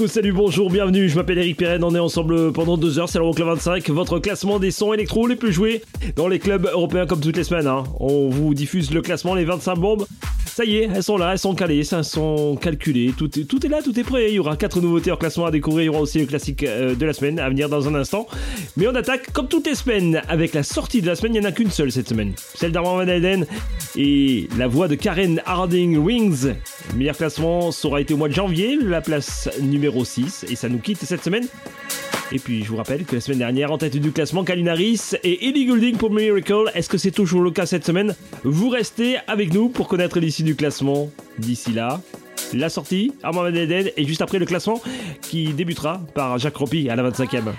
Coucou, salut, bonjour, bienvenue, je m'appelle Eric Pirenne, on est ensemble pendant deux heures, c'est l'Euroclub 25, votre classement des sons électro les plus joués dans les clubs européens comme toutes les semaines. hein. On vous diffuse le classement, les 25 bombes. Ça y est, elles sont là, elles sont calées, elles sont calculées, tout est, là, tout est prêt. Il y aura quatre nouveautés en classement à découvrir, il y aura aussi le classique euh, de la semaine à venir dans un instant. Mais on attaque comme toutes les semaines avec la sortie de la semaine, il n'y en a qu'une seule cette semaine, celle d'Armand Van Helden et la voix de Karen Harding Wings. Le meilleur classement, aura été au mois de janvier, la place numéro 6, et ça nous quitte cette semaine. Et puis, je vous rappelle que la semaine dernière, en tête du classement, Kalin Harris et Ellie Goulding pour Miracle. Est-ce que c'est toujours le cas cette semaine? Vous restez avec nous pour connaître l'issue du classement. D'ici là, la sortie, Armand Van Helden, et juste après le classement qui débutera par Jacques Roppy à la 25e.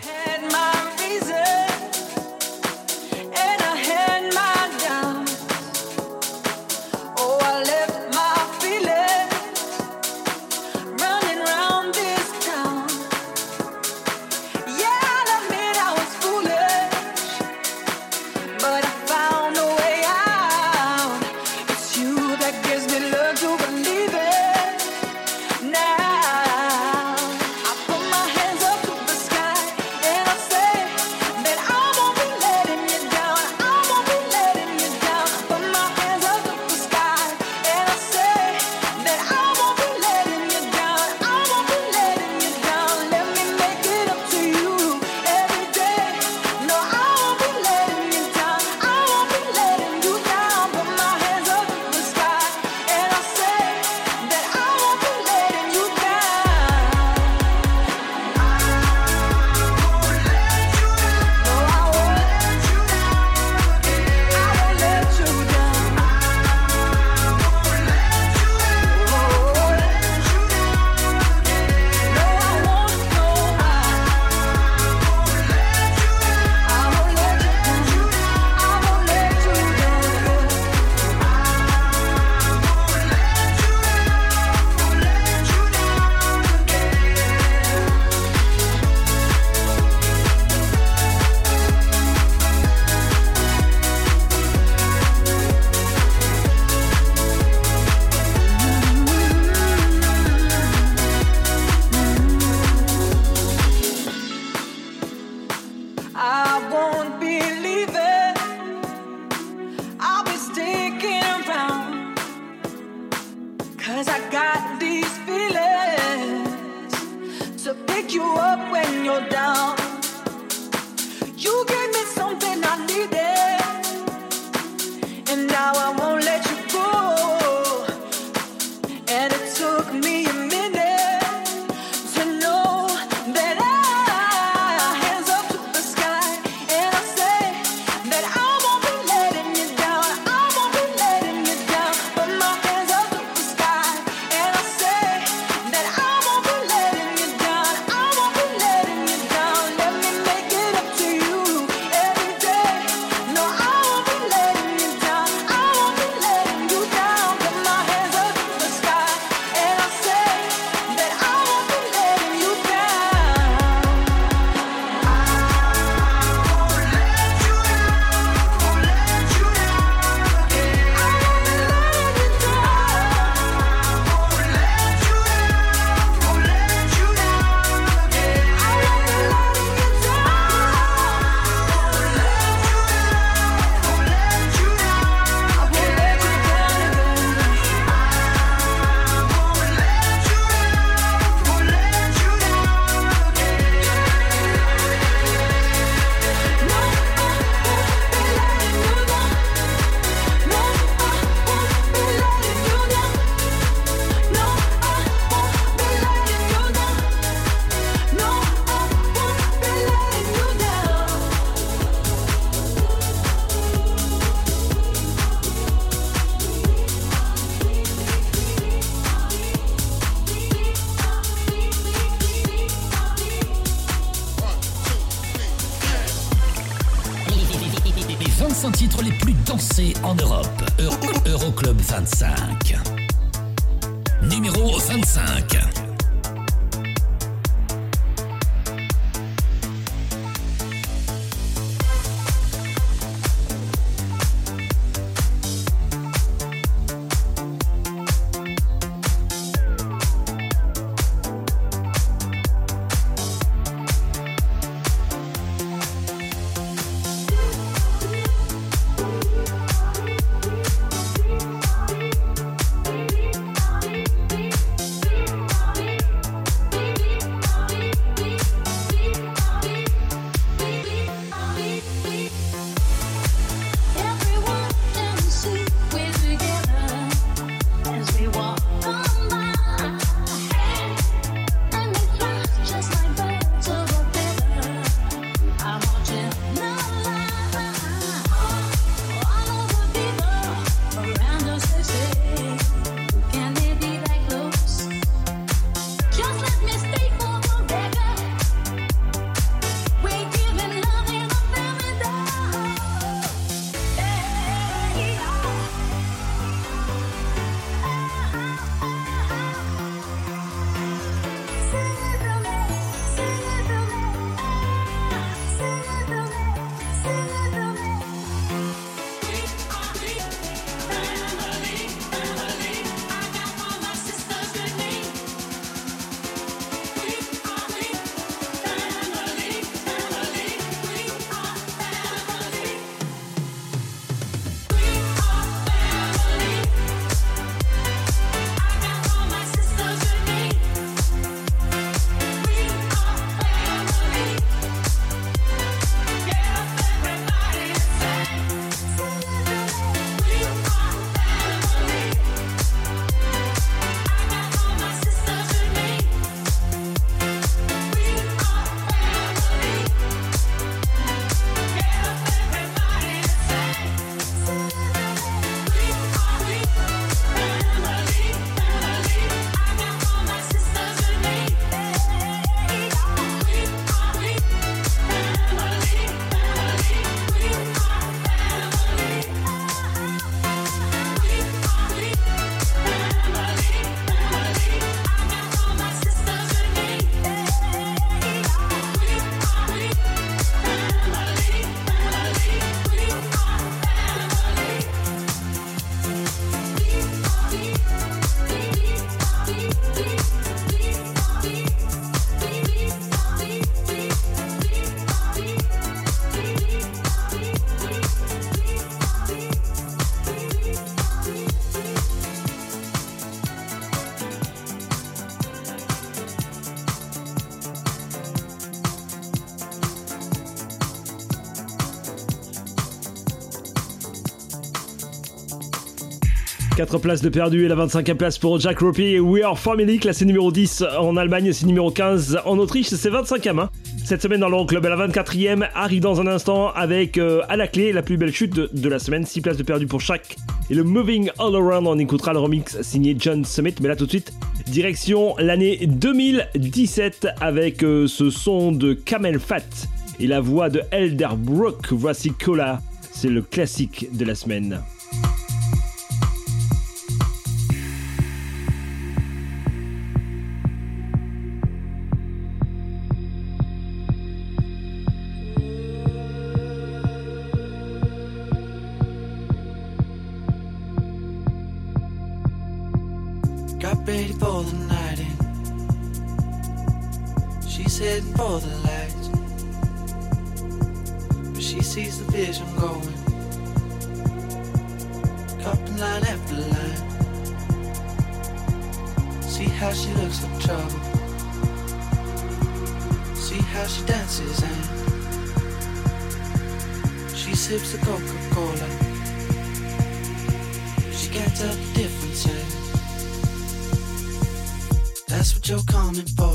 4 places de perdu et la 25e place pour Jack Ropey et We Are Family, classé numéro 10 en Allemagne, c'est numéro 15 en Autriche, c'est 25e. Hein. Cette semaine dans l'Euroclub, la 24e arrive dans un instant avec euh, à la clé la plus belle chute de, la semaine, 6 places de perdu pour chaque. Et le Moving All Around, on écoutera le remix signé John Summit, mais là tout de suite, direction l'année 2017 avec euh, ce son de Camel Fat et la voix de Elderbrook. Voici Cola, c'est le classique de la semaine.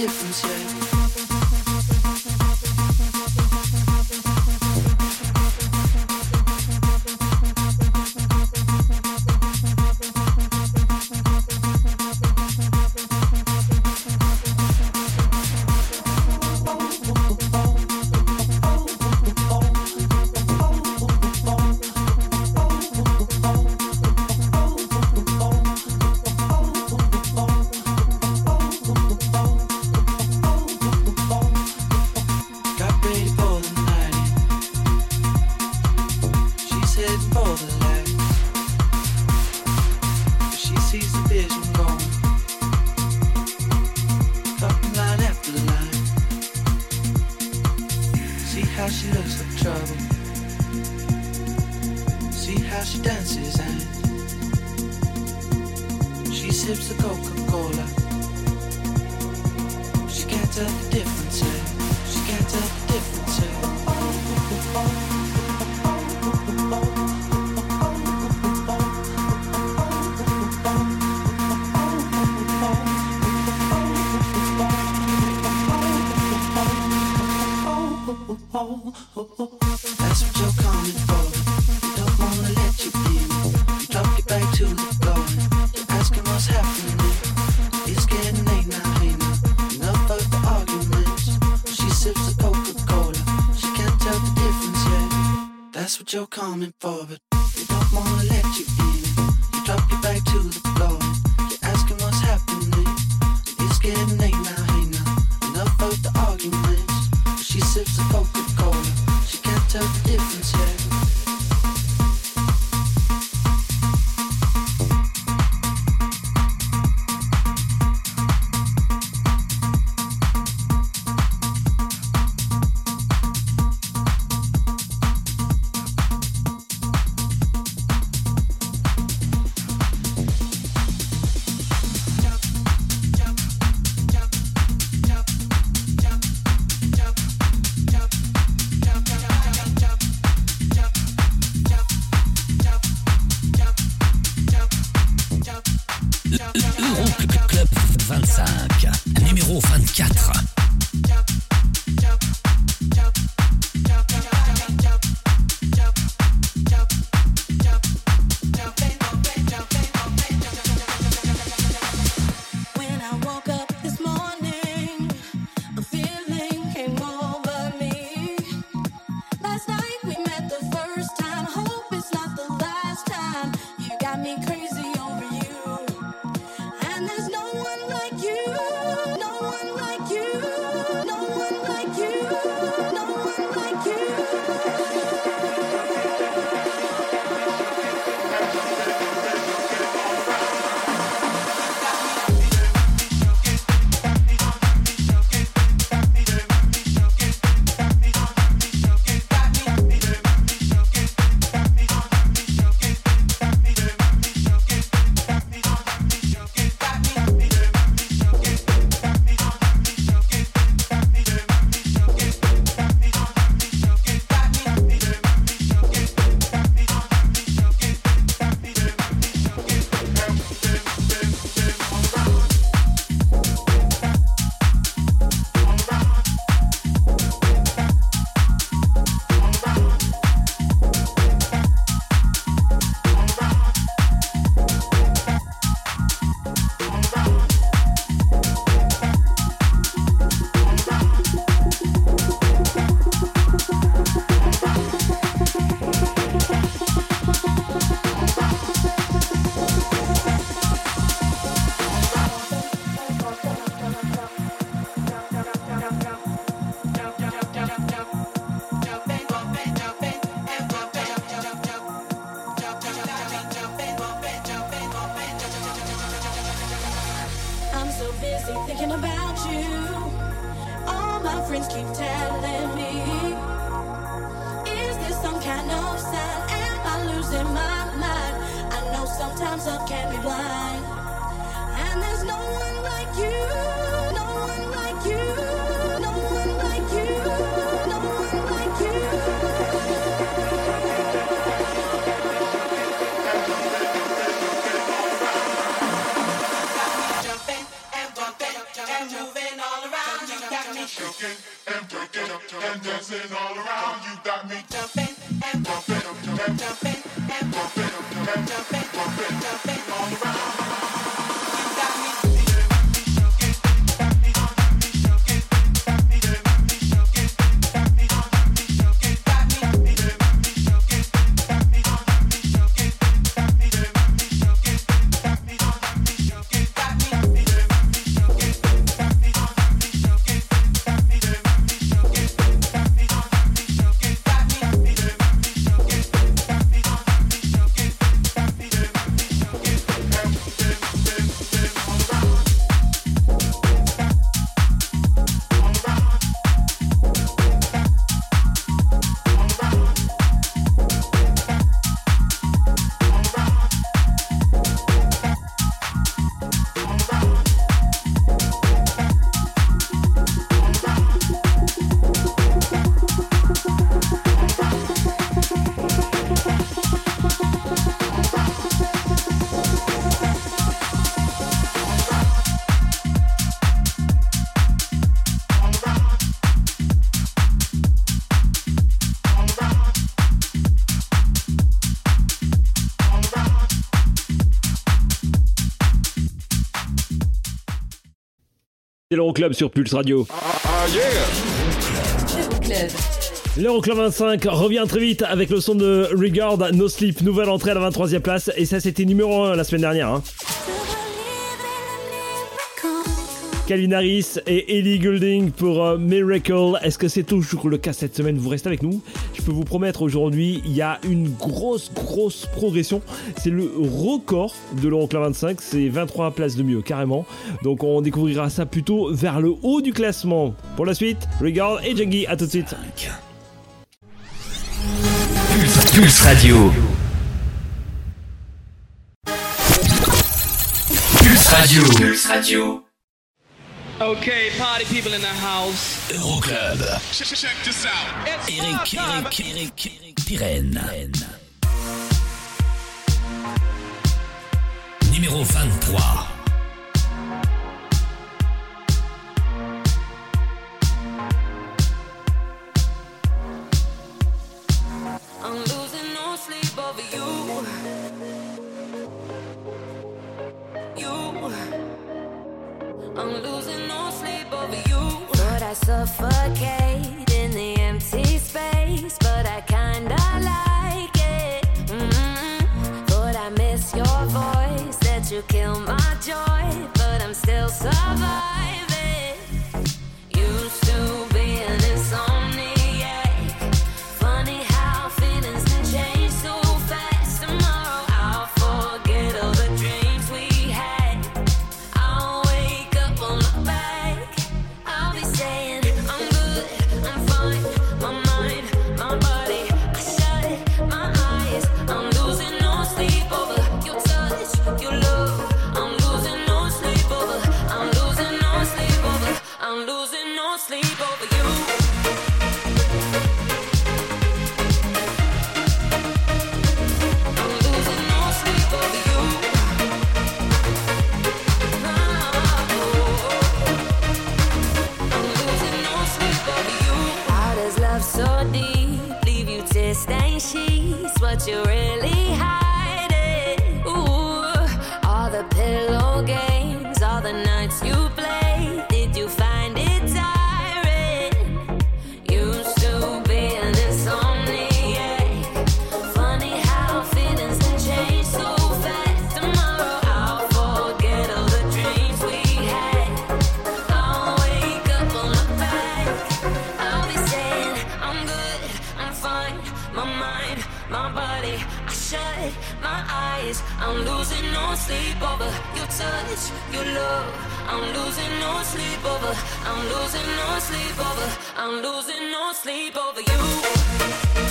difference yet. coming forward. l'Euroclub sur Pulse Radio. Euroclub. L'Euroclub 25 revient très vite avec le son de Regard No Sleep, nouvelle entrée à la 23e place. Et ça, c'était numéro 1 la semaine dernière. Hein. Calvin Harris et Ellie Goulding pour euh, Miracle. Est-ce que c'est toujours le cas cette semaine? Vous restez avec nous. Je peux vous promettre aujourd'hui, il y a une grosse, grosse progression. C'est le record de l'Euroclub 25. C'est 23 places de mieux, carrément. Donc on découvrira ça plutôt vers le haut du classement. Pour la suite, Regard et Jaggy. À tout de suite. Pulse, Pulse Radio. Pulse Radio. Pulse Radio. Okay, party people in the house. Euroclub. check this out. Eric, Eric, Eric, Eric Pirenne. Numéro 23. I suffocate in the empty space. But I kinda like it. mm But I miss your voice. That you kill my joy. But I'm still surviving. sleep over. I'm losing no sleep over. I'm losing no sleep over you.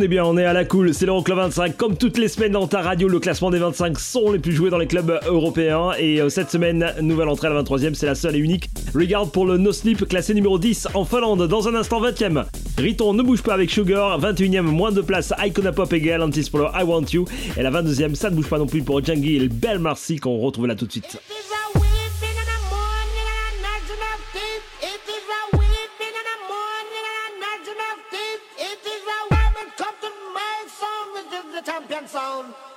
on est bien, on est à la cool, c'est l'Euroclub 25. Comme toutes les semaines dans ta radio, le classement des 25 sont les plus joués dans les clubs européens. Et euh, cette semaine, nouvelle entrée à la 23e, c'est la seule et unique. Regarde pour le No Sleep, classé numéro 10 en Finlande, dans un instant 20ème. Riton ne bouge pas avec Sugar, 21ème, moins de place, Icona Pop et Galantis pour le I Want You. Et la 22ème, ça ne bouge pas non plus pour Jungle Belle Marcy qu'on retrouve là tout de suite. down.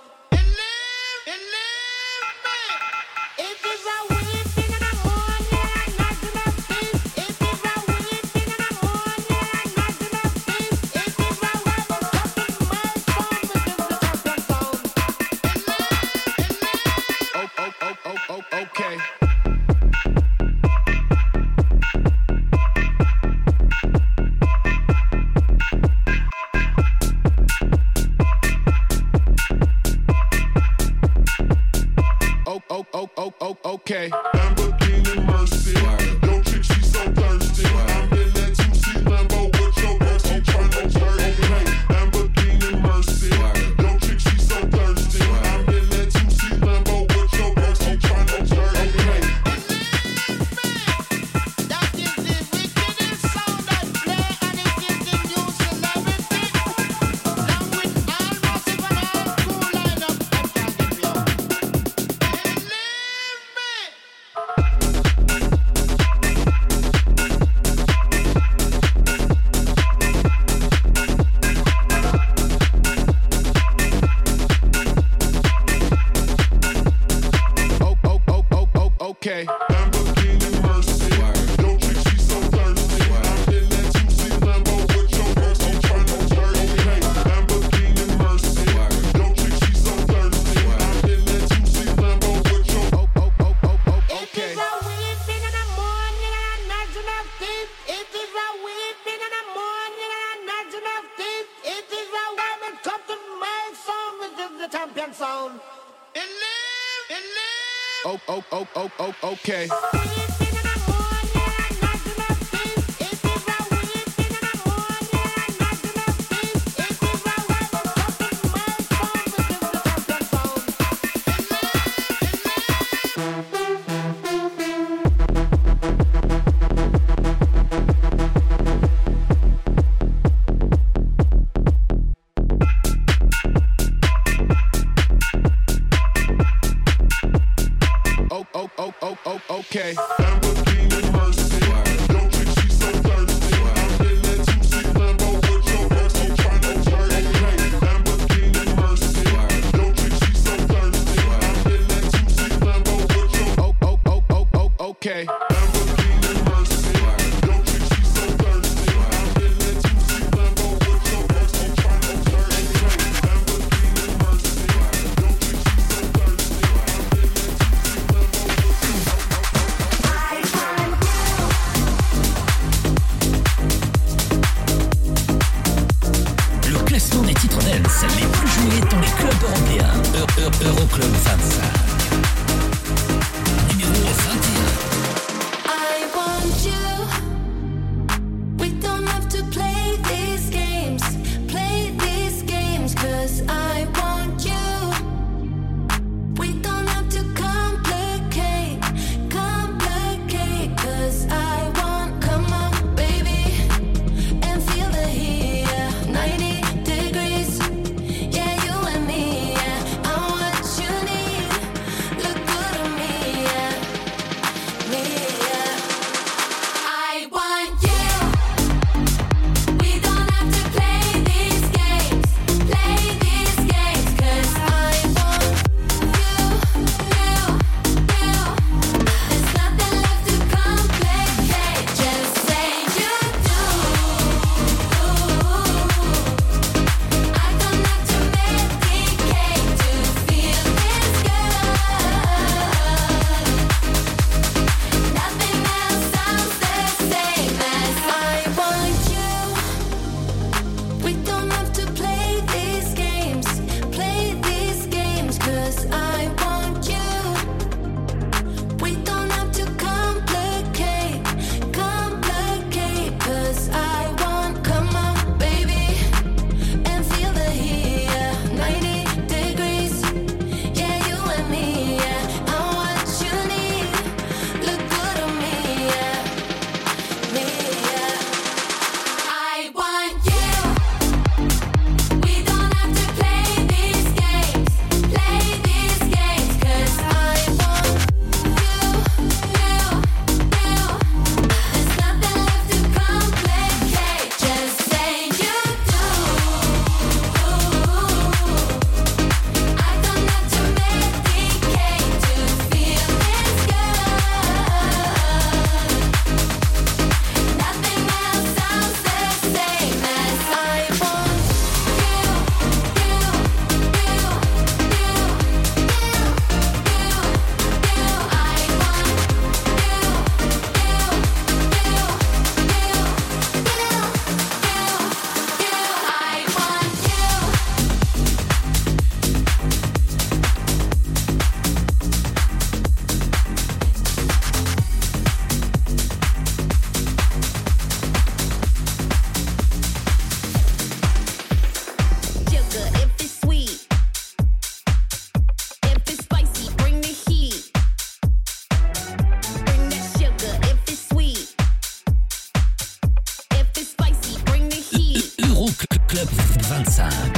Finanza.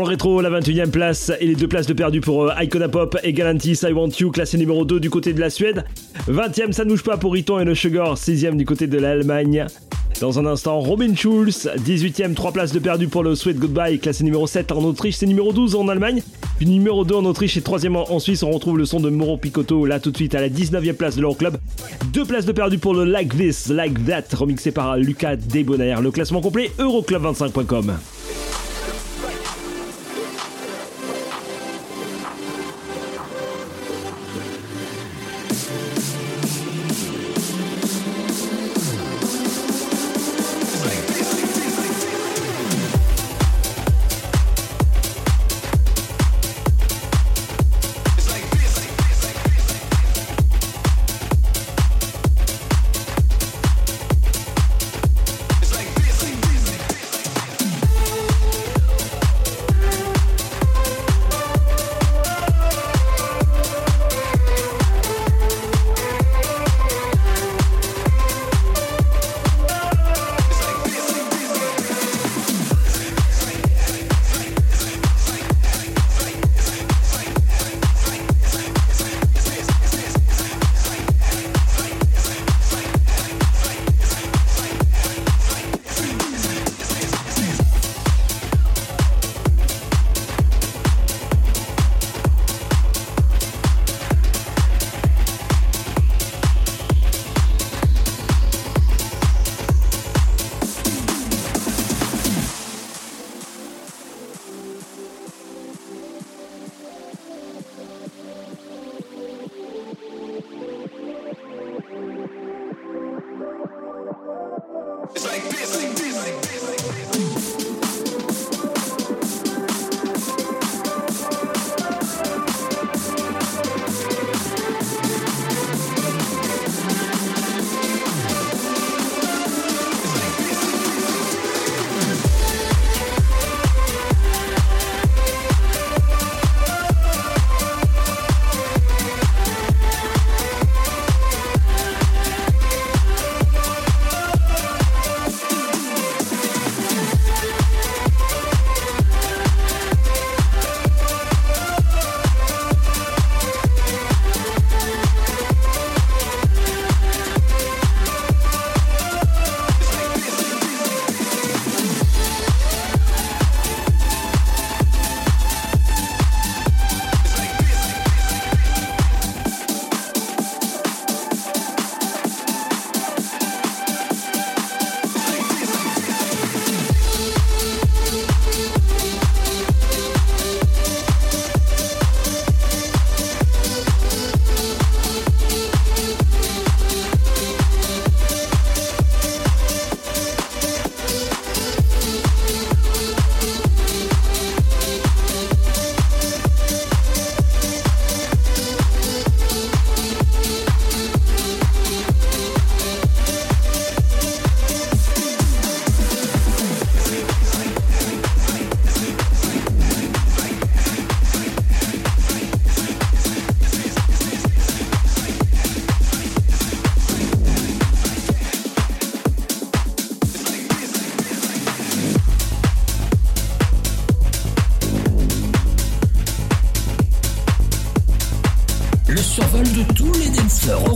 Le rétro, la 21e place et les deux places de perdu pour euh, Icona Pop et Galantis I Want You, classé numéro 2 du côté de la Suède. 20e, ça ne bouge pas pour Riton et le Sugar, 6e du côté de l'Allemagne. Dans un instant, Robin Schulz, 18e, 3 places de perdu pour le Sweet Goodbye, classé numéro 7 en Autriche, c'est numéro 12 en Allemagne. Puis numéro 2 en Autriche et 3 en Suisse, on retrouve le son de Moro Picotto, là tout de suite à la 19e place de l'Euroclub. Deux places de perdu pour le Like This, Like That, remixé par Lucas Debonair. Le classement complet, euroclub25.com.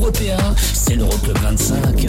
européen, c'est l'Euroclub 25,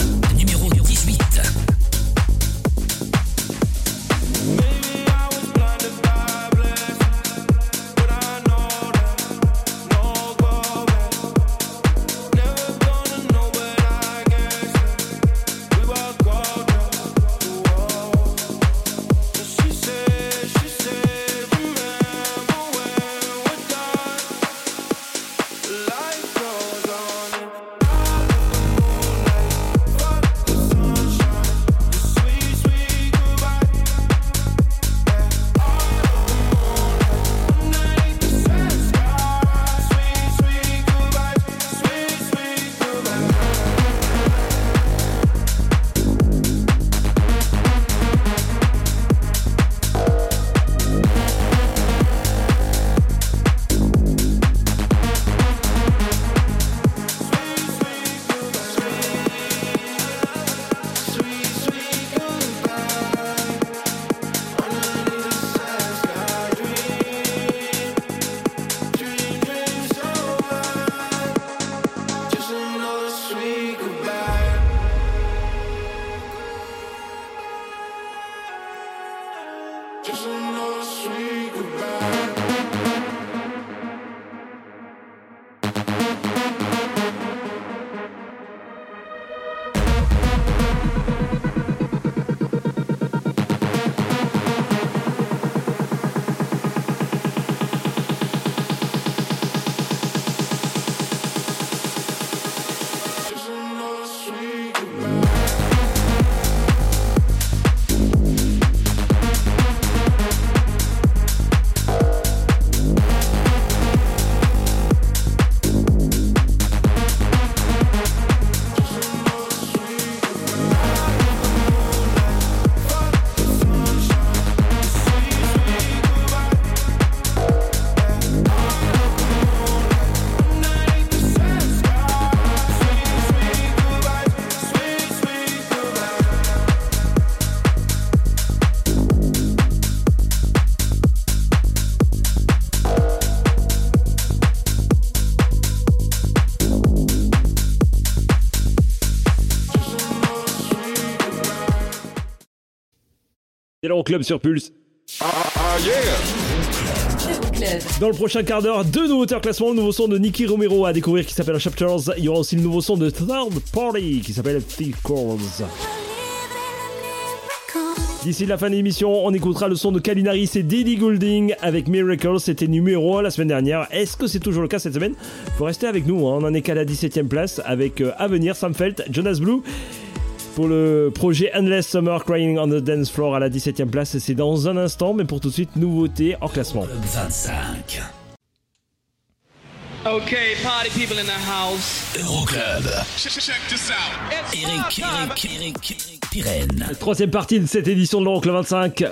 C'est l'Euroclub sur Pulse. Euroclub. Dans le prochain quart d'heure, deux nouveautés en classement. Le nouveau son de Nicky Romero à découvrir qui s'appelle Chapters. Il y aura aussi le nouveau son de Third Party qui s'appelle Thick Chords. D'ici la fin de l'émission, on écoutera le son de Kalinaris et Diddy Goulding avec Miracle. C'était numéro 1 la semaine dernière. Est-ce que c'est toujours le cas cette semaine? Faut rester avec nous. hein. On en est qu'à la 17ème place avec euh, à venir Sam Felt, Jonas Blue. Pour le projet Endless Summer Crying on the Dance Floor à la 17ème place, c'est dans un instant, mais pour tout de suite, nouveauté en classement. Club 25. Okay, party people in the house. Euroclub. Check, check this out. Eric, Eric, Eric, Eric Pirenne. Troisième partie de cette édition de l'Euroclub 25.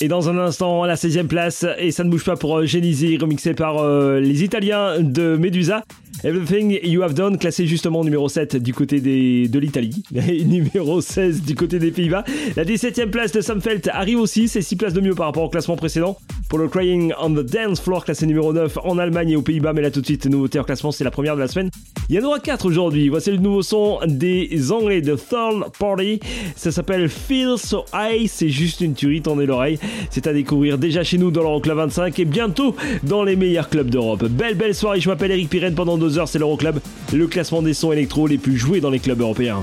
Et dans un instant, la 16e place, et ça ne bouge pas pour euh, Genesis, remixé par euh, les Italiens de Medusa. Everything You Have Done, classé justement numéro 7 du côté des, de l'Italie, et numéro 16 du côté des Pays-Bas. La 17e place de Sam Felt arrive aussi, c'est 6 places de mieux par rapport au classement précédent. Pour le Crying on the Dance Floor, classé numéro 9 en Allemagne et aux Pays-Bas, mais là tout de suite, nouveauté en classement, c'est la première de la semaine. Il y en aura 4 aujourd'hui. Voici le nouveau son des Anglais de Third Party. Ça s'appelle Feel So High, c'est juste une tuerie, tendez l'oreille. C'est à découvrir déjà chez nous dans l'Euroclub 25 et bientôt dans les meilleurs clubs d'Europe. Belle, belle soirée, je m'appelle Eric Pirenne pendant deux heures, c'est l'Euroclub, le classement des sons électro les plus joués dans les clubs européens.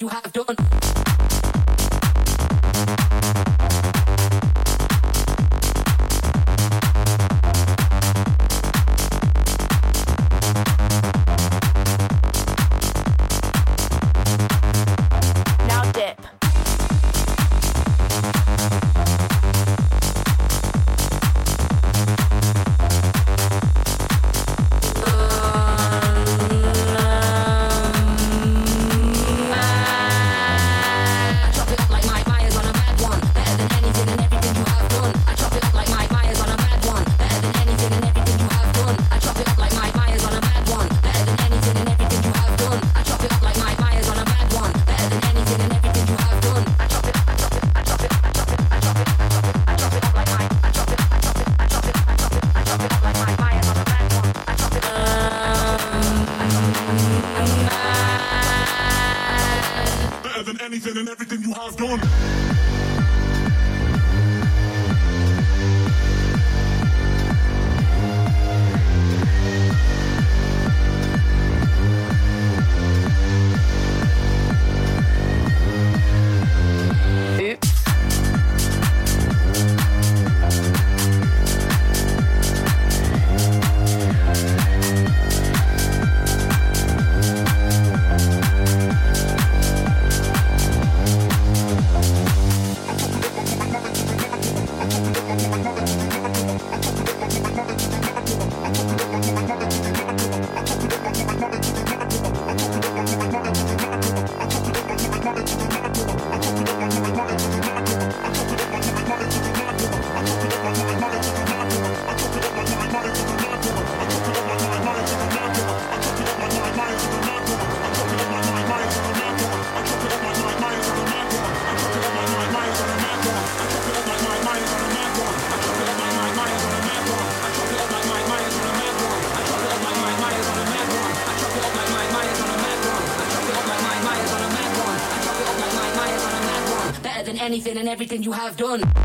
You have anything and everything you have done.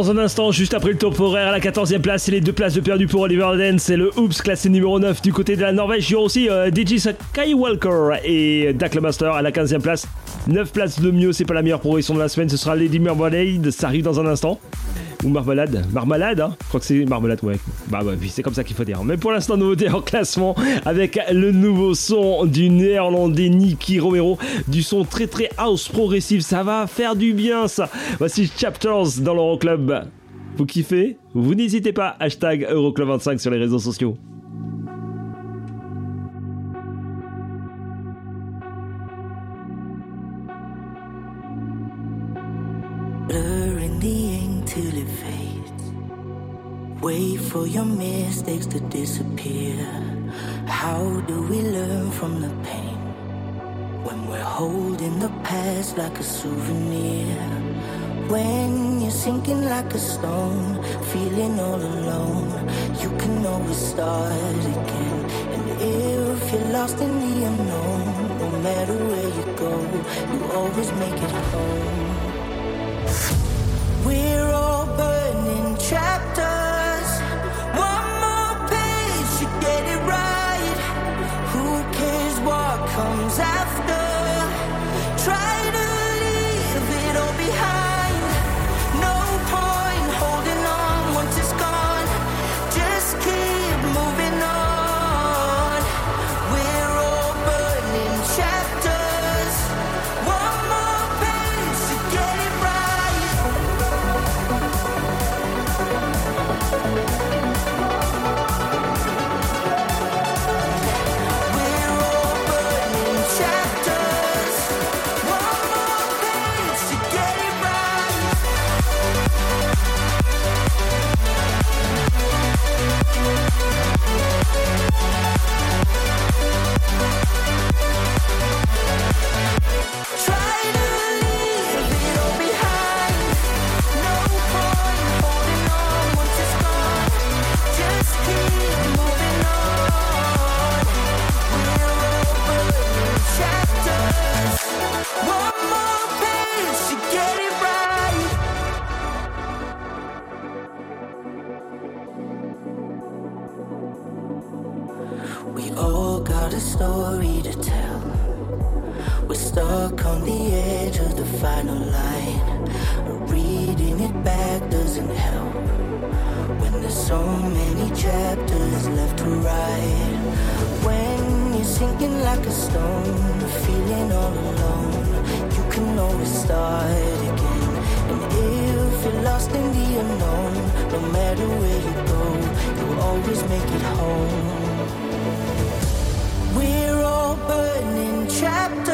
Dans un instant, juste après le top horaire à la 14e place, c'est les deux places de perdu pour Oliver Dance. C'est le Oops classé numéro 9 du côté de la Norvège. Il y aussi euh, DJ Skywalker et Dak Master à la 15e place. 9 places de mieux, c'est pas la meilleure progression de la semaine. Ce sera Lady Marmalade, ça arrive dans un instant. Ou Marmalade Marmalade, hein Je crois que c'est Marmalade, ouais. Bah ouais, puis c'est comme ça qu'il faut dire. Mais pour l'instant, nouveauté en classement avec le nouveau son du néerlandais Nicky Romero. Du son très très house progressif. Ça va faire du bien, ça. Voici Chapters dans l'Euroclub. Vous kiffez? Vous n'hésitez pas. Hashtag Euroclub25 sur les réseaux sociaux. To disappear. How do we learn from the pain when we're holding the past like a souvenir? When you're sinking like a stone, feeling all alone, you can always start again. And if you're lost in the unknown, no matter where you go, you always make it home. We're stuck on the edge of the final line. Reading it back doesn't help. When there's so many chapters left to write. When you're sinking like a stone, feeling all alone, you can always start again. And if you're lost in the unknown, no matter where you go, you'll always make it home. We're all burning chapters.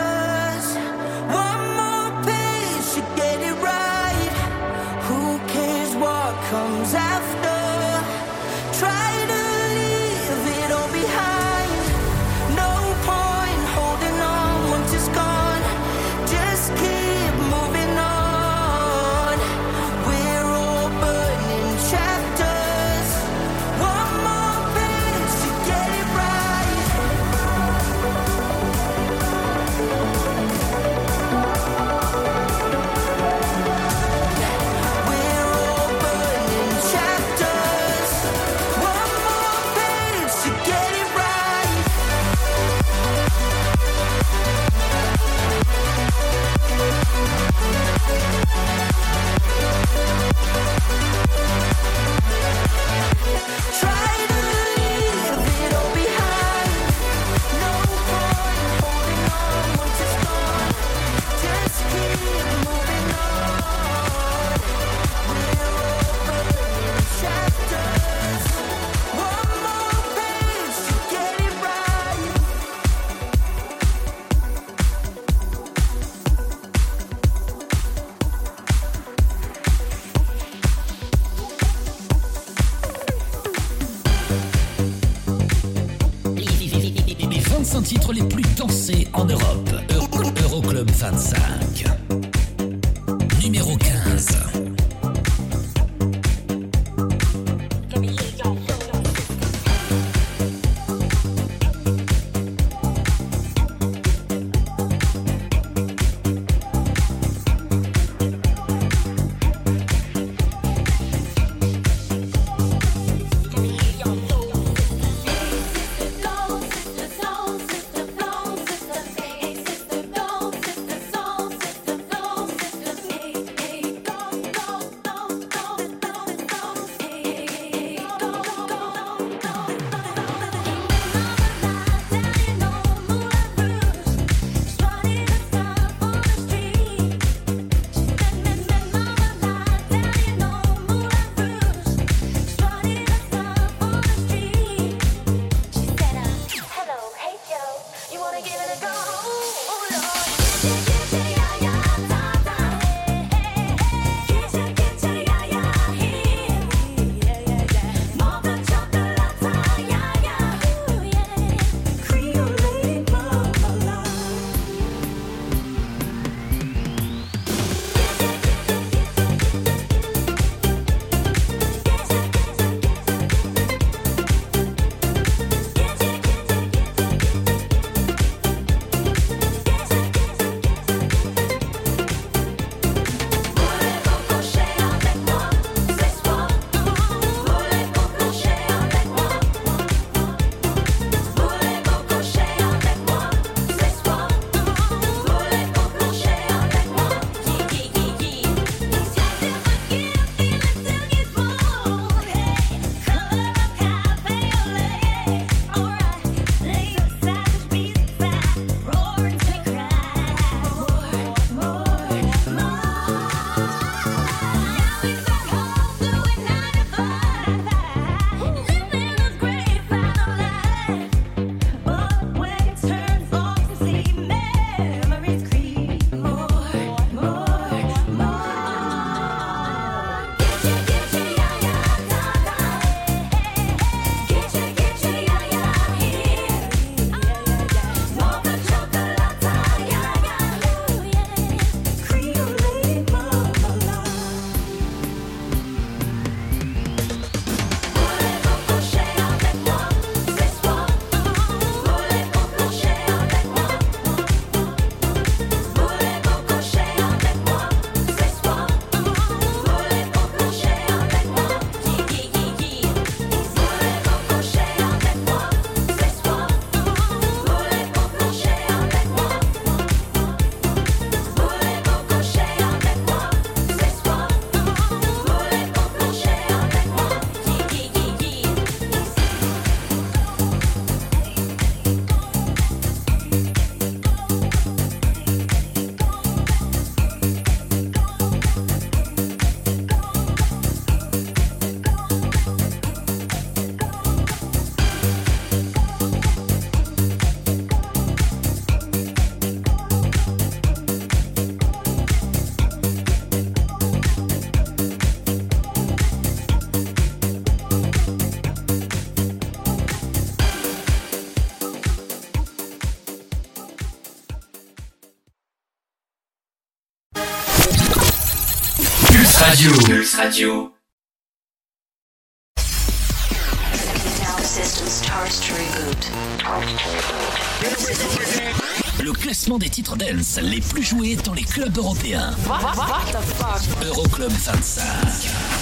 Radio. Le classement des titres dance les plus joués dans les clubs européens. What, the fuck Euroclub 25.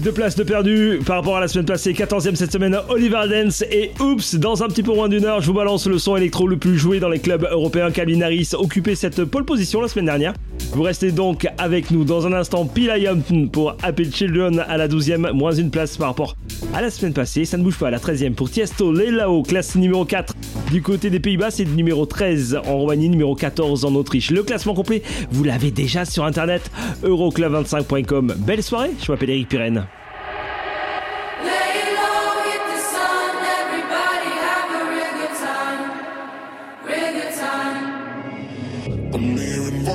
deux places de perdu par rapport à la semaine passée. 14e cette semaine, Oliver Dance et Oops. Dans un petit peu moins d'une heure, je vous balance le son électro le plus joué dans les clubs européens. Calvin Harris occupait cette pole position la semaine dernière. Vous restez donc avec nous dans un instant. Pila pour Apple Children à la 12e, moins une place par rapport à la semaine passée. Ça ne bouge pas à la 13e pour Tiesto Lelao, classe numéro 4. Du côté des Pays-Bas, c'est numéro 13 en Roumanie, numéro 14 en Autriche. Le classement complet, vous l'avez déjà sur internet, euroclub25.com. Belle soirée, je m'appelle Eric Pirenne.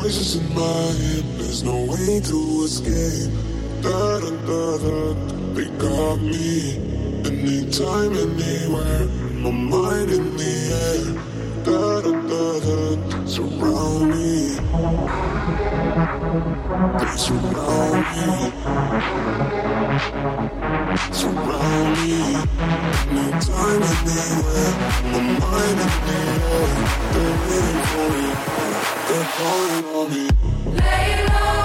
voices in my head, there's no way to escape. Da, da, da, They got me anytime, anywhere. My mind in the air. Da da da da. Surround me. They surround me. Surround me. Anytime, anywhere. My mind in the air. They're waiting for me. They're calling on me. Lay low.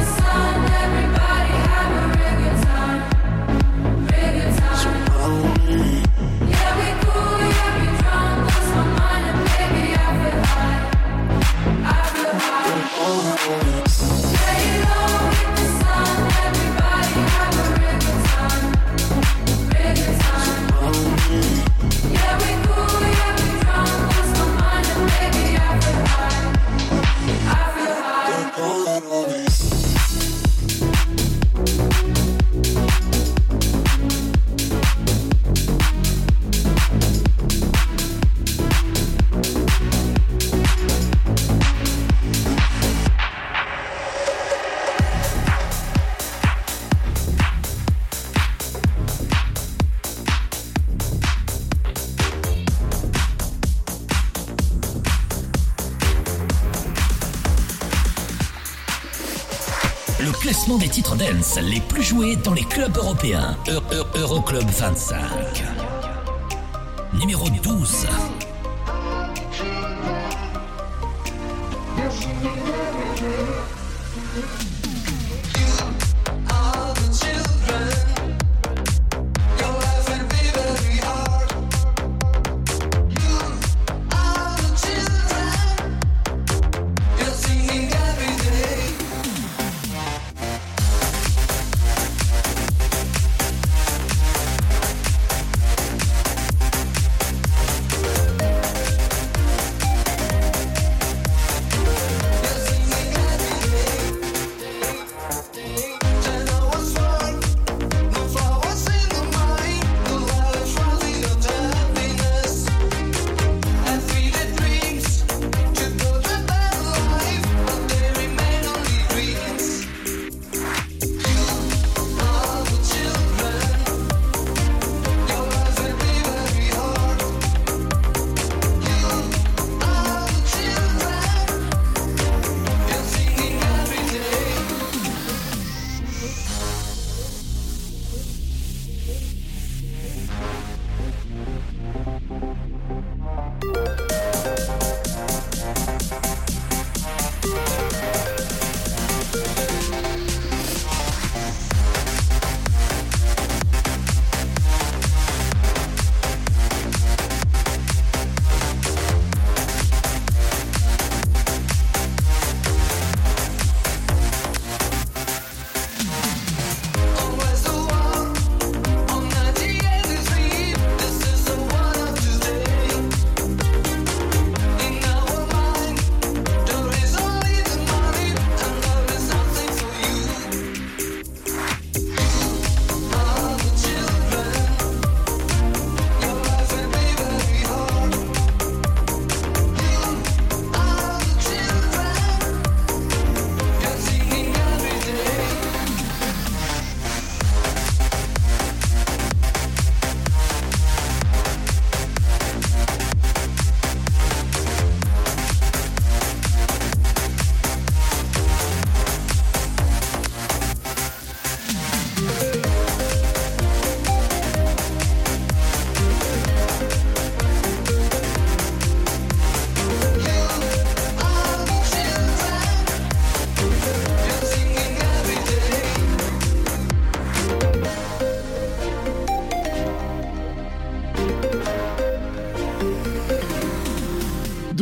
les plus joués dans les clubs européens. Eu- Eu- Euroclub 25. Numéro 12.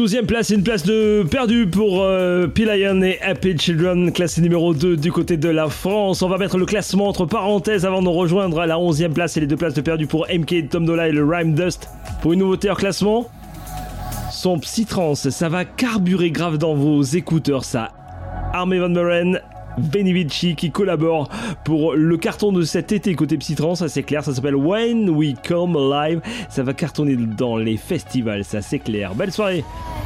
12e place, une place de perdue pour euh, Pilion et Happy Children, classé numéro 2 du côté de la France. On va mettre le classement entre parenthèses avant de rejoindre la 11e place et les deux places de perdu pour MK Tom Dola et le Rhyme Dust. Pour une nouveauté hors classement, son Psytrance, ça va carburer grave dans vos écouteurs ça. Armé Van Buren, Benivici qui collabore pour le carton de cet été côté Psytrans, ça c'est clair, ça s'appelle When We Come Alive, ça va cartonner dans les festivals, ça c'est clair. Belle soirée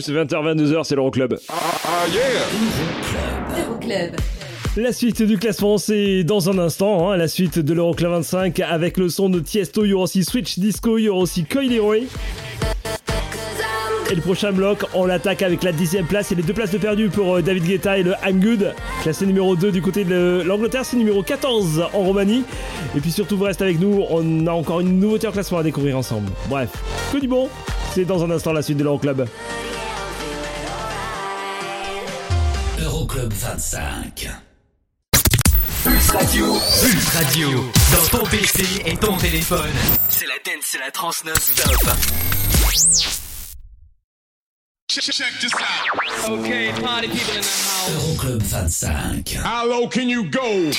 Pulse 20h-22h, c'est l'Euroclub. Ah, yeah! Euroclub. La suite du classement, c'est dans un instant. hein, la suite de l'Euroclub 25 avec le son de Tiesto. Il y aura aussi Switch Disco, il y aura aussi Coil Leroy. Et le prochain bloc, on l'attaque avec la dixième place et les deux places de perdu pour euh, David Guetta et le I'm Good. Classé numéro 2 du côté de l'Angleterre, c'est numéro 14 en Roumanie. Et puis surtout, vous restez avec nous, on a encore une nouveauté en classement à découvrir ensemble. Bref, que du bon. C'est dans un instant la suite de l'Euroclub. Euroclub 25. Pulse Radio. Pulse Radio. Dans ton PC et ton téléphone. C'est la dance, c'est la trans non-stop. Check this out. Okay, party people in the house. Euroclub 25. How low can you go?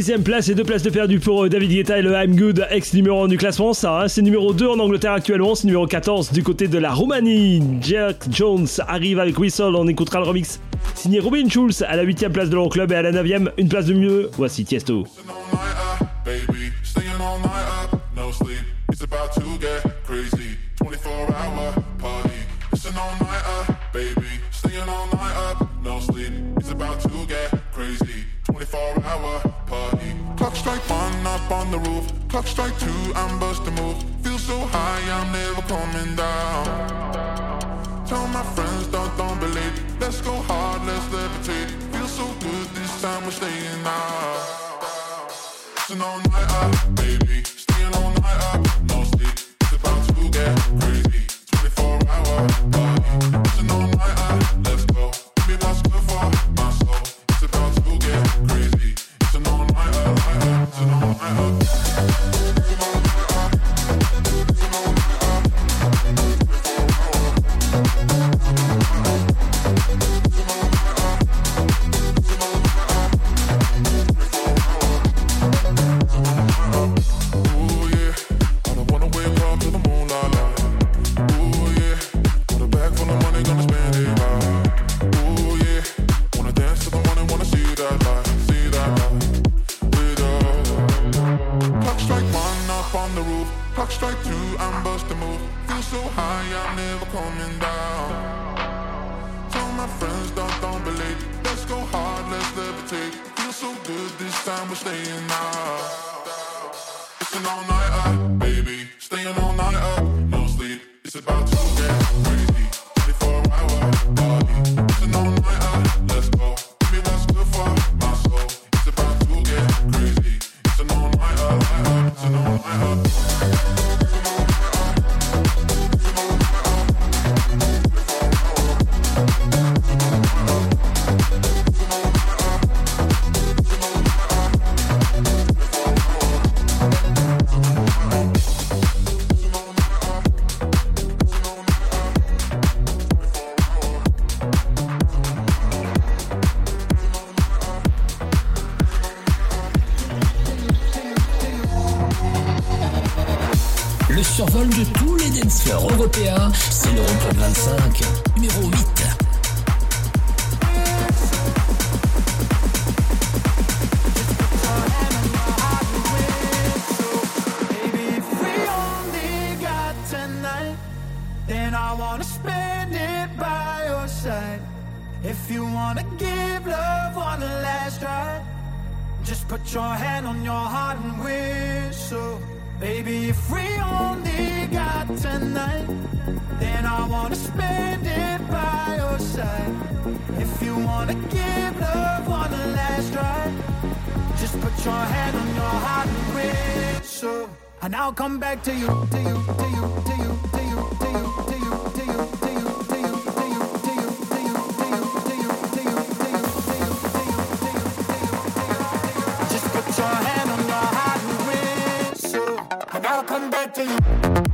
Dixième place et deux places de perdu pour euh, David Guetta et le I'm Good, ex numéro 1 du classement. Ça, hein, c'est numéro 2 en Angleterre actuellement, c'est numéro 14 du côté de la Roumanie. Jack Jones arrive avec Whistle, on écoutera le remix. Signé Robin Schulz à la 8 place de l'Euroclub et à la 9 une place de mieux. Voici Tiesto. strike one up on the roof. Clock strike two, I'm busting move. Feel so high, I'm never coming down. Tell my friends, don't, don't believe. Let's go hard, let's levitate. Feel so good, this time we're staying out. So no, cœur européen, c'est l'Europe 25. Just put your hand on your heart and whistle. And I'll come back to you.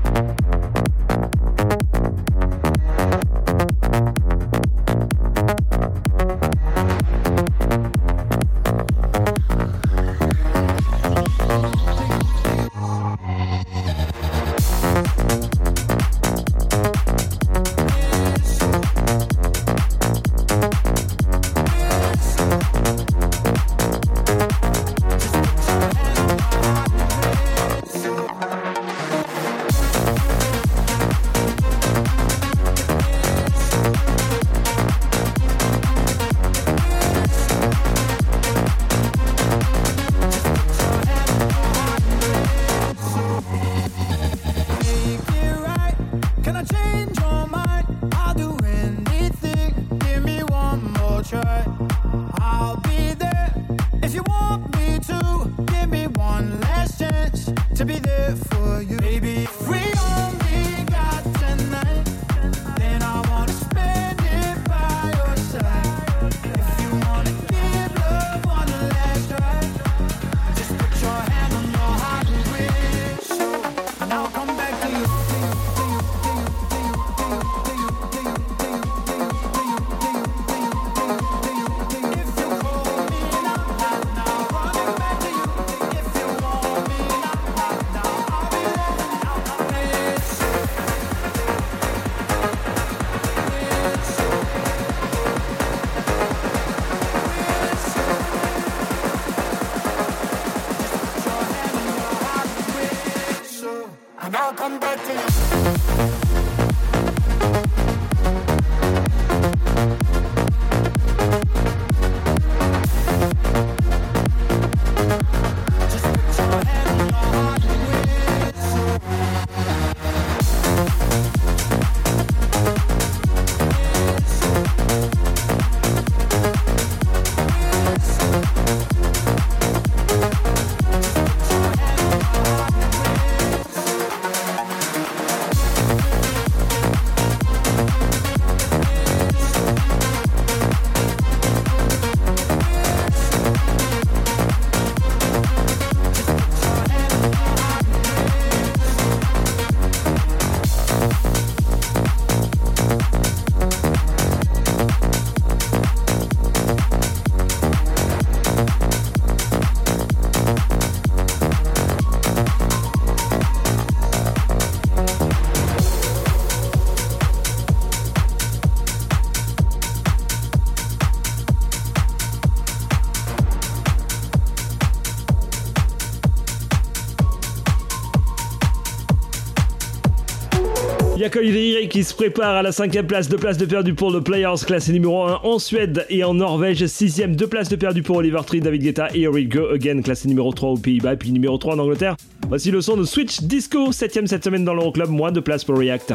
Jakob qui se prépare à la cinquième place, deux places de perdu pour le Players, classé numéro 1 en Suède et en Norvège. Sixième, deux places de perdu pour Oliver Tree, David Guetta et Eric Go Again, classé numéro 3 aux Pays-Bas et puis numéro 3 en Angleterre. Voici le son de Switch Disco, septième cette semaine dans l'Euroclub, moins de places pour React.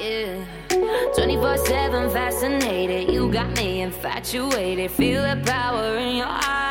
Yeah. 24 7 fascinated. You got me infatuated. Feel the power in your eyes.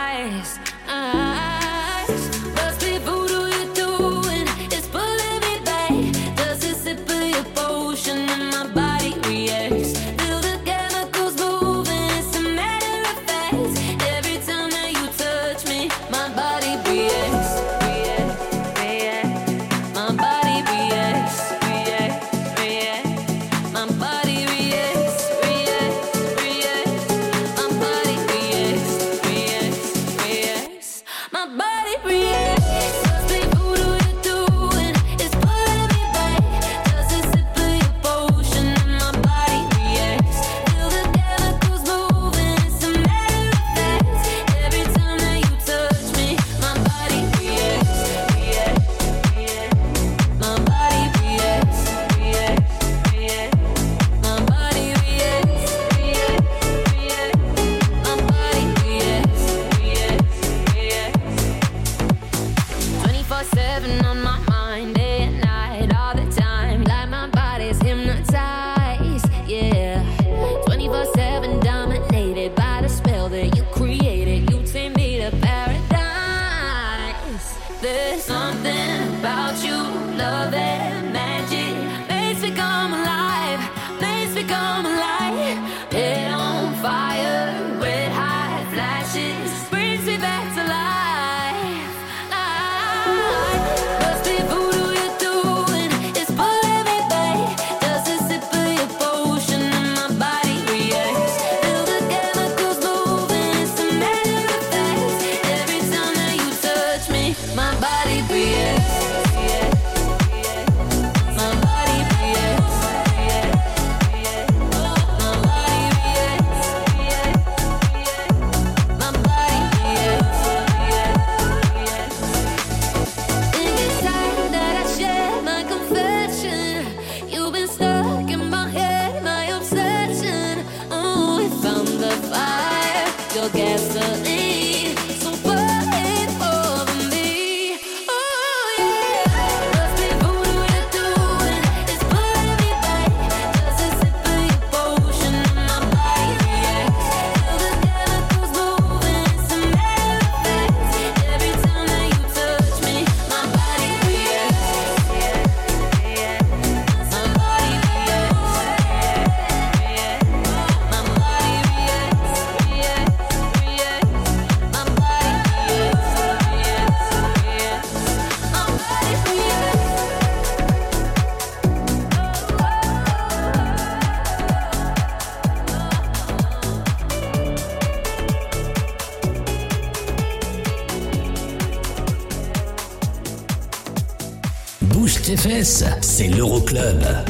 C'est l'Euroclub.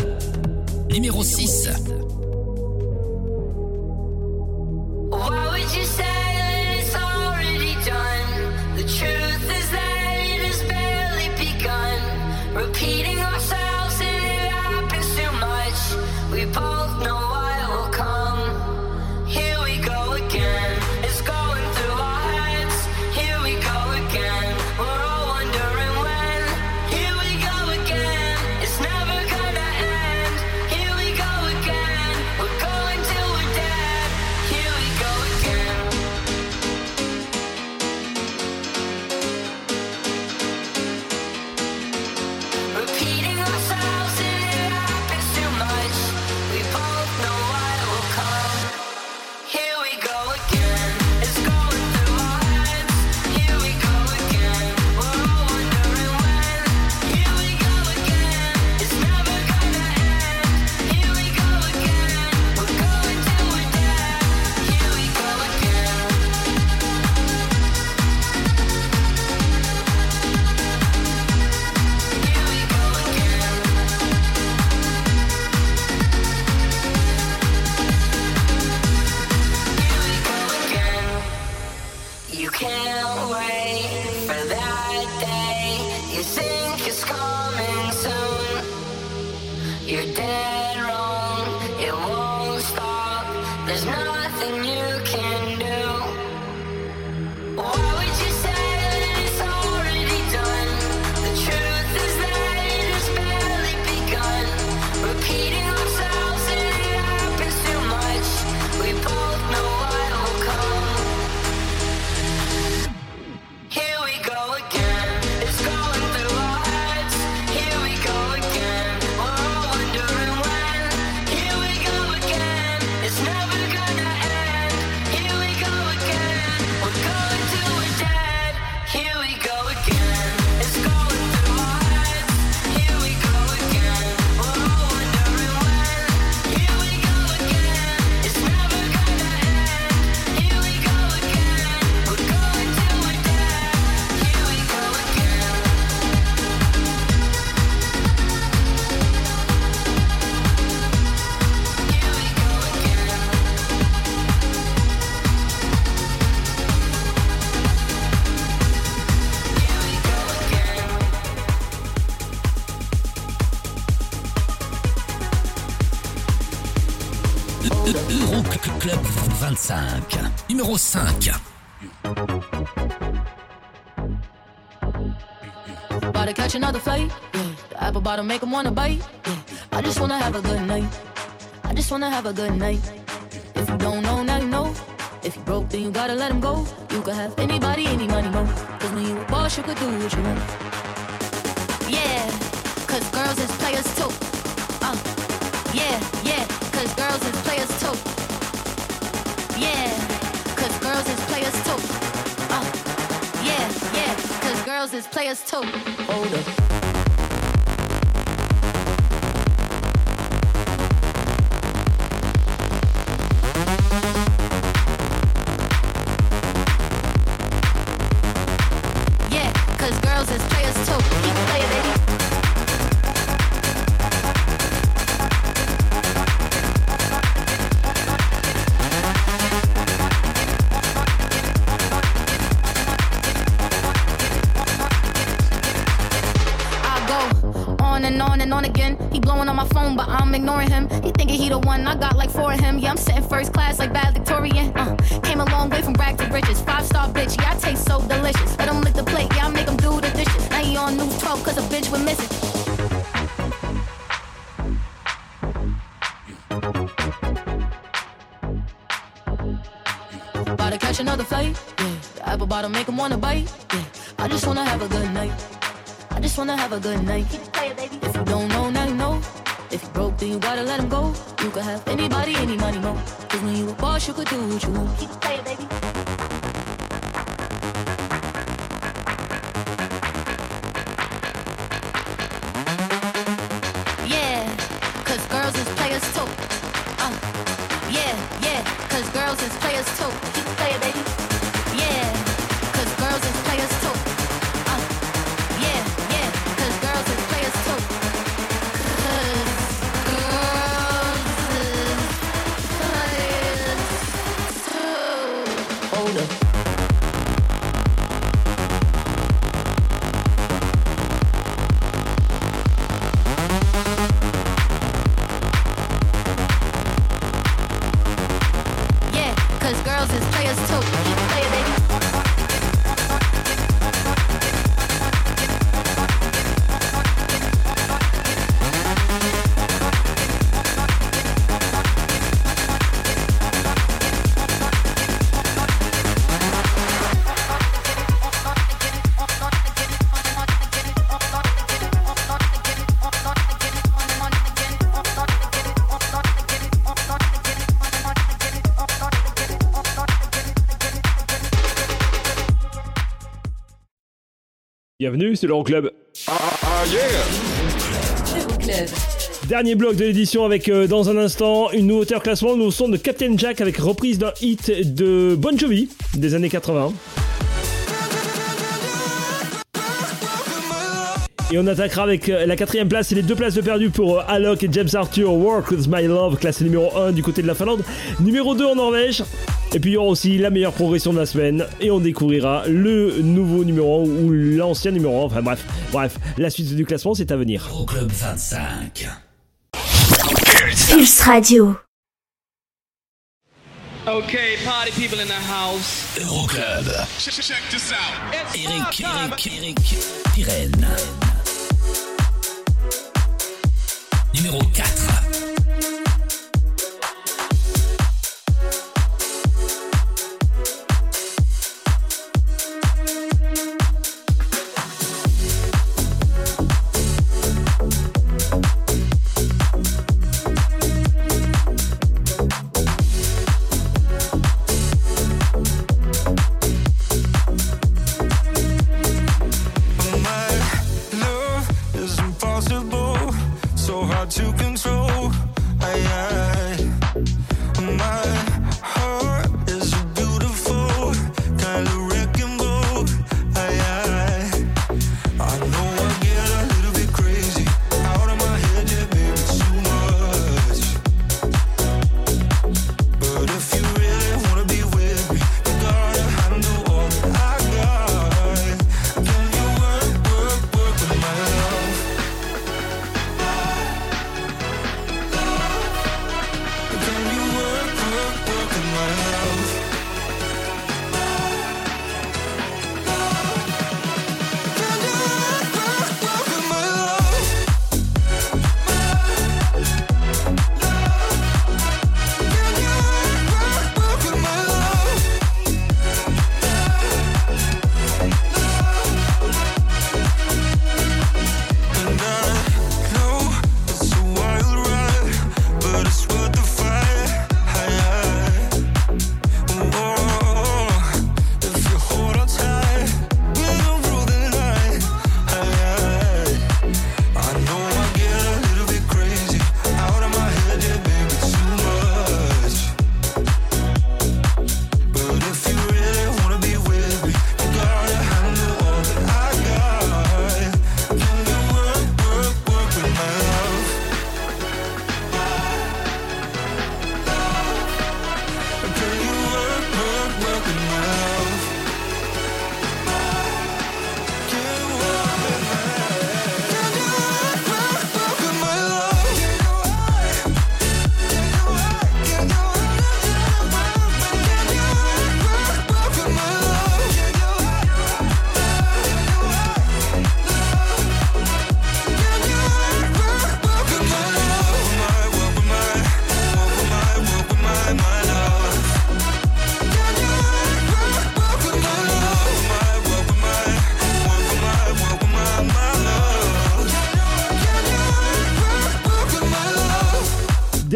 25, numéro 5. About to catch another flight. Yeah. The apple bottom make 'em wanna bite. Yeah. I just wanna have a good night. I just wanna have a good night. If you don't know, now you know. If you broke, then you gotta let him go. You could have anybody, any money, mo. Cause when you a boss, you could do what you want. Yeah, cause girls is players too. It's players too. Hold up. To catch another flight. Yeah, the apple bottom make him wanna bite. Yeah, I just wanna have a good night. I just wanna have a good night. If you don't know, now you know. If you broke, then you gotta let him go. You could have anybody, any money, mo. Cause when you a boss, you could do what you want. Keep playing, baby. Bienvenue, c'est l'Euroclub. Dernier bloc de l'édition avec euh, dans un instant une nouveauté en classement, nous son de Captain Jack avec reprise d'un hit de Bon Jovi des années 80. Et on attaquera avec euh, la quatrième place et les deux places de perdu pour euh, Alok et James Arthur, Work With My Love, classé numéro 1 du côté de la Finlande, numéro 2 en Norvège. Et puis il y aura aussi la meilleure progression de la semaine et on découvrira le nouveau numéro 1 ou l'ancien numéro 1. Enfin bref, bref, la suite du classement c'est à venir. Club 25. Dance. Pulse Radio. Okay, party people in the house. Euroclub. Check, check this out. It's Eric. Eric, Eric, Pirenne. Numéro 4.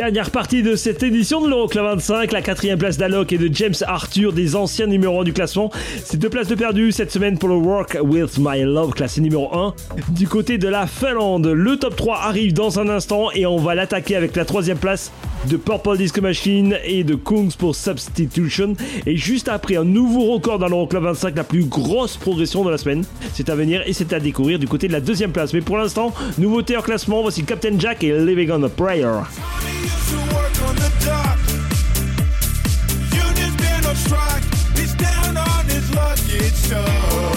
Dernière partie de cette édition de l'Euroclub 25, la quatrième place d'Alok et de James Arthur, des anciens numéros 1 du classement. C'est deux places de perdu cette semaine pour le Work With My Love, classé numéro 1. Du côté de la Finlande, le top 3 arrive dans un instant et on va l'attaquer avec la troisième place de Purple Disco Machine et de Kungs pour Substitution. Et juste après, un nouveau record dans l'Euroclub 25, la plus grosse progression de la semaine. C'est à venir et c'est à découvrir du côté de la deuxième place. Mais pour l'instant, nouveauté en classement, voici Captain Jack et Living on a Prayer. It's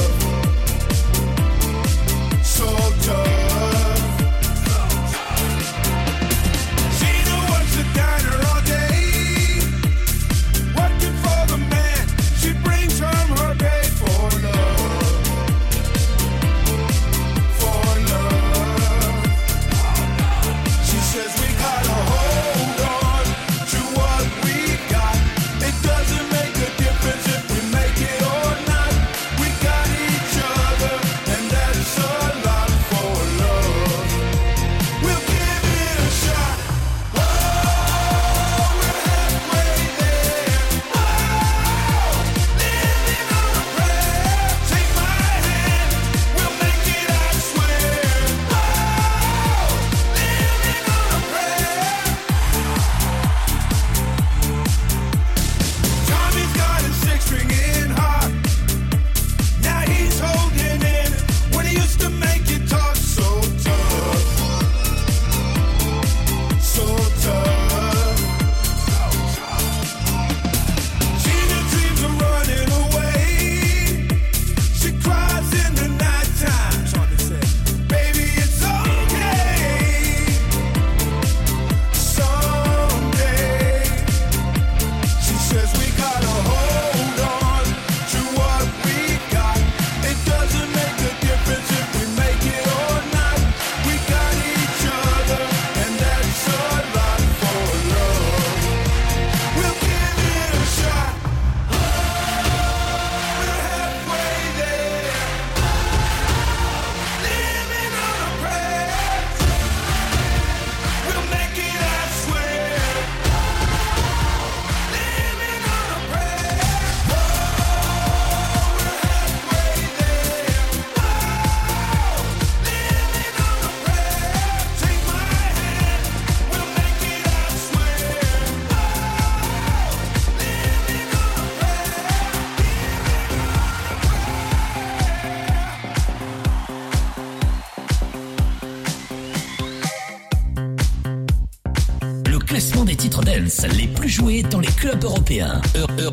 Club européen,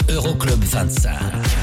Euroclub -Euro 25.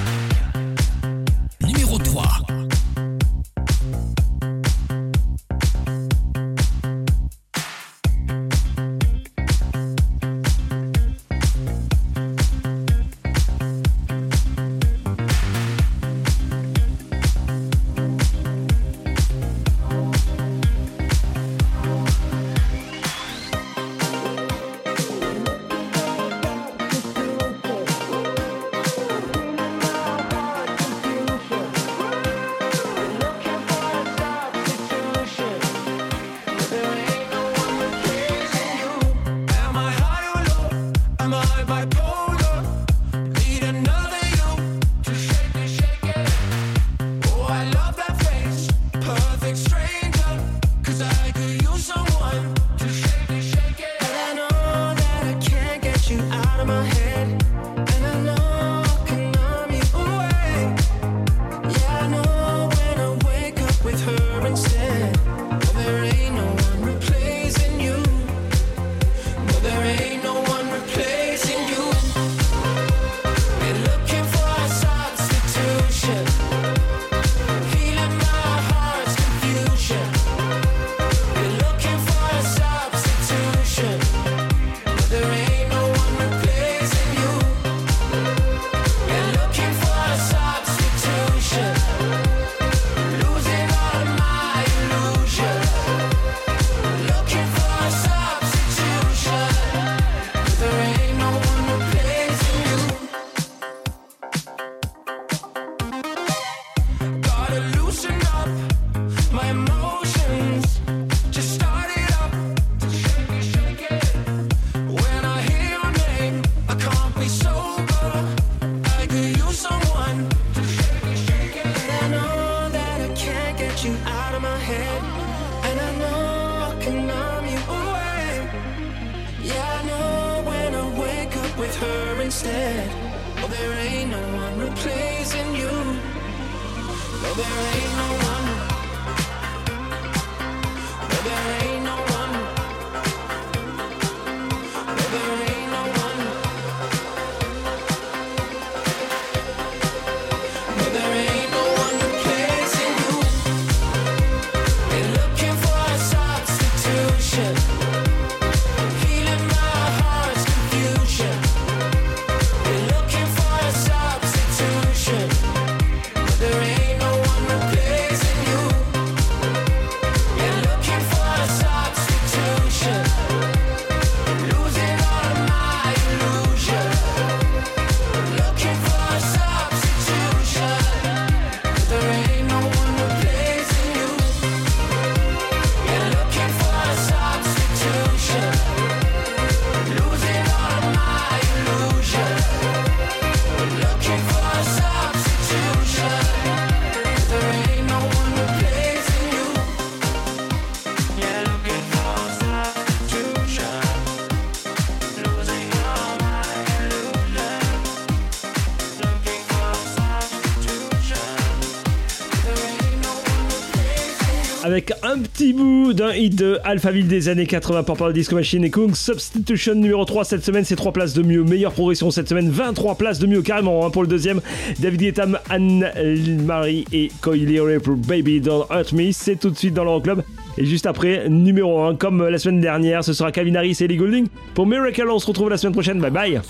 d'un hit de Alphaville des années 80 par Paul Disco Machine et Kung. Substitution numéro 3 cette semaine, c'est 3 places de mieux. Meilleure progression cette semaine, 23 places de mieux carrément hein, pour le deuxième. David Guetta, Anne-Marie et Coily pour Baby Don't Hurt Me. C'est tout de suite dans l'Euroclub. Et juste après, numéro 1, comme la semaine dernière, ce sera Calvin Harris et Ellie Goulding. Pour Miracle, on se retrouve la semaine prochaine. Bye bye.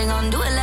starting on do it.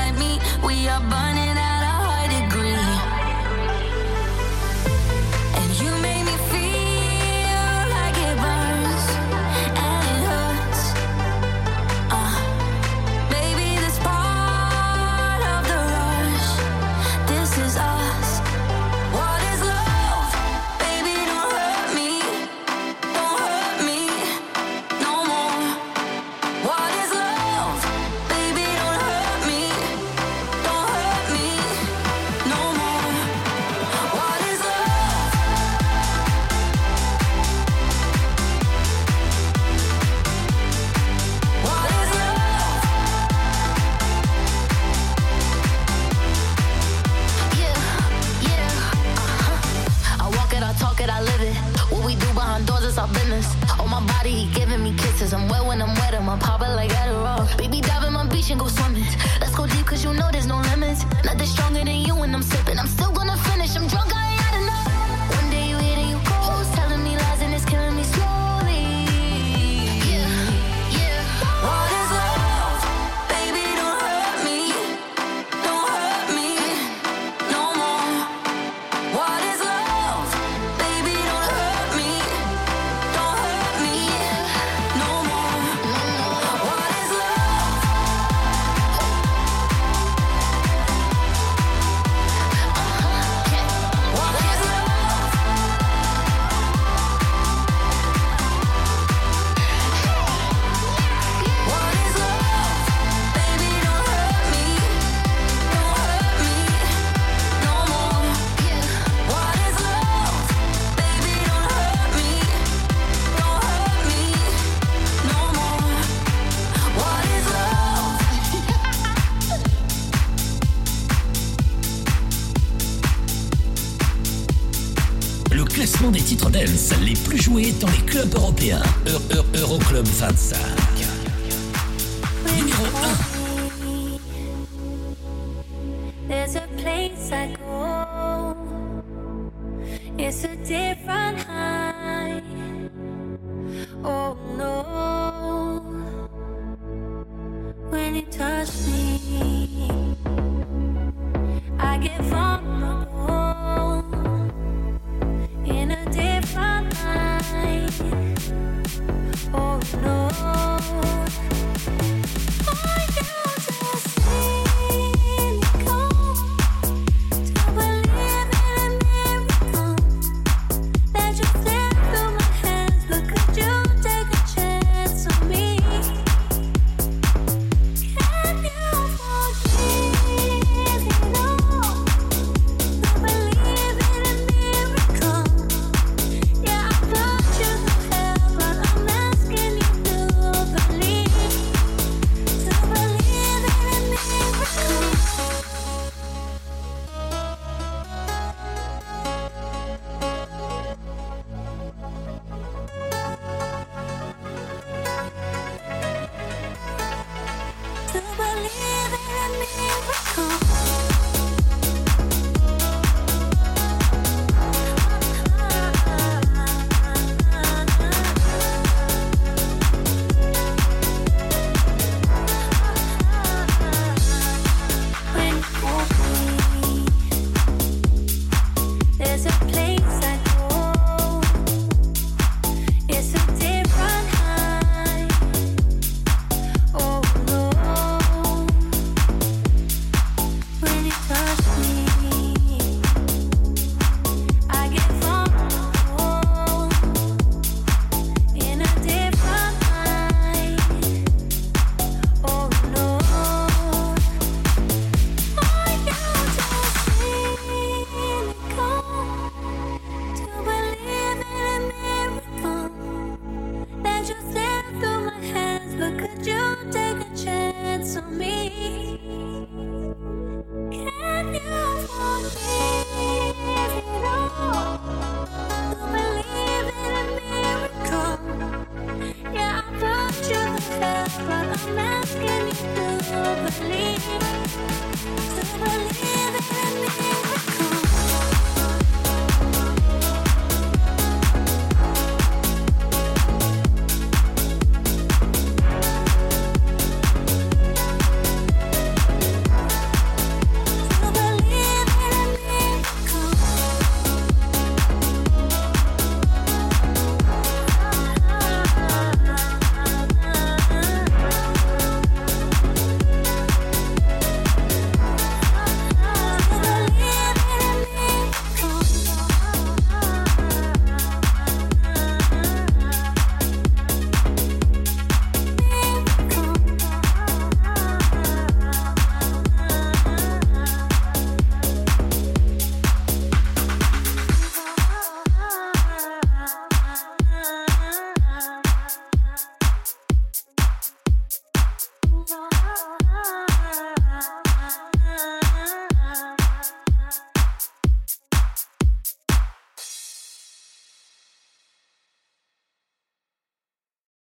dance les plus joués dans les clubs européens. Euroclub 25. Numéro 1. There's a place I go. It's a different high.